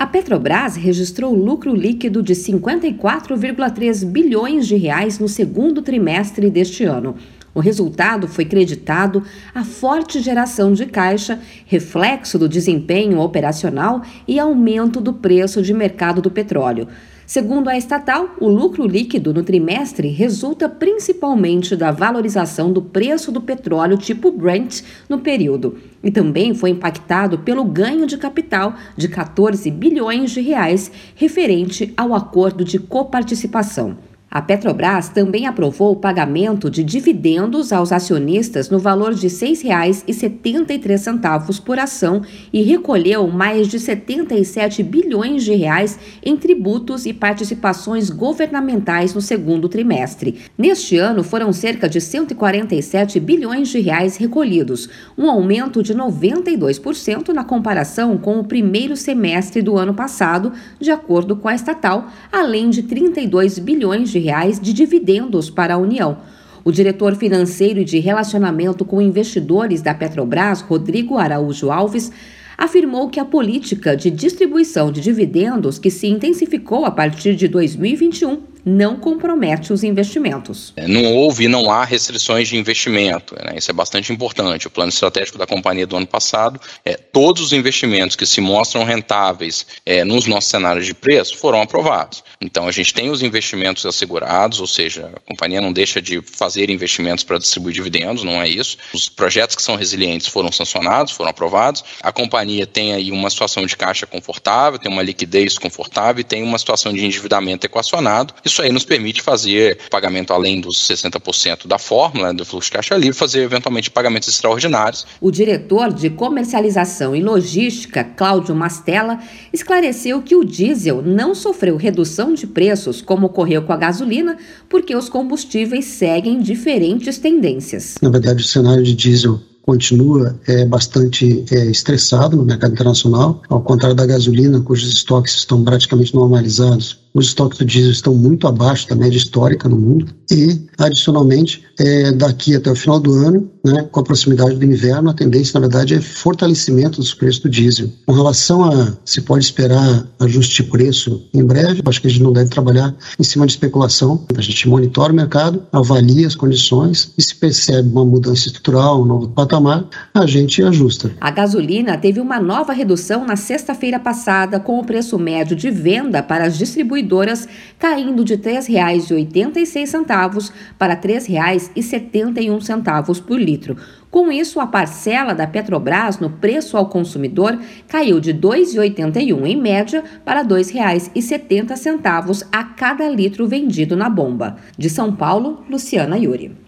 A Petrobras registrou lucro líquido de 54,3 bilhões de reais no segundo trimestre deste ano. O resultado foi creditado à forte geração de caixa, reflexo do desempenho operacional e aumento do preço de mercado do petróleo. Segundo a estatal, o lucro líquido no trimestre resulta principalmente da valorização do preço do petróleo tipo Brent no período e também foi impactado pelo ganho de capital de 14 bilhões de reais referente ao acordo de coparticipação. A Petrobras também aprovou o pagamento de dividendos aos acionistas no valor de R$ 6,73 por ação e recolheu mais de 77 bilhões de reais em tributos e participações governamentais no segundo trimestre. Neste ano foram cerca de 147 bilhões de reais recolhidos, um aumento de 92% na comparação com o primeiro semestre do ano passado, de acordo com a estatal, além de 32 bilhões de reais de dividendos para a União. O diretor financeiro e de relacionamento com investidores da Petrobras, Rodrigo Araújo Alves, afirmou que a política de distribuição de dividendos, que se intensificou a partir de 2021, não compromete os investimentos. É, não houve e não há restrições de investimento. Né? Isso é bastante importante. O plano estratégico da companhia do ano passado, é, todos os investimentos que se mostram rentáveis é, nos nossos cenários de preço foram aprovados. Então a gente tem os investimentos assegurados, ou seja, a companhia não deixa de fazer investimentos para distribuir dividendos, não é isso. Os projetos que são resilientes foram sancionados, foram aprovados. A companhia tem aí uma situação de caixa confortável, tem uma liquidez confortável e tem uma situação de endividamento equacionado. Isso aí nos permite fazer pagamento além dos 60% da fórmula né, do fluxo de caixa livre, fazer eventualmente pagamentos extraordinários. O diretor de comercialização e logística, Cláudio Mastella, esclareceu que o diesel não sofreu redução de preços como ocorreu com a gasolina, porque os combustíveis seguem diferentes tendências. Na verdade, o cenário de diesel continua é, bastante é, estressado no mercado internacional, ao contrário da gasolina, cujos estoques estão praticamente normalizados os estoques do diesel estão muito abaixo da média histórica no mundo e, adicionalmente, é, daqui até o final do ano, né, com a proximidade do inverno, a tendência, na verdade, é fortalecimento dos preços do diesel. Com relação a se pode esperar ajuste de preço em breve, acho que a gente não deve trabalhar em cima de especulação. A gente monitora o mercado, avalia as condições e se percebe uma mudança estrutural, um novo patamar, a gente ajusta. A gasolina teve uma nova redução na sexta-feira passada, com o preço médio de venda para as distribuidoras distribuidoras, caindo de R$ 3,86 para R$ 3,71 por litro. Com isso, a parcela da Petrobras no preço ao consumidor caiu de R$ 2,81 em média para R$ 2,70 a cada litro vendido na bomba. De São Paulo, Luciana Yuri.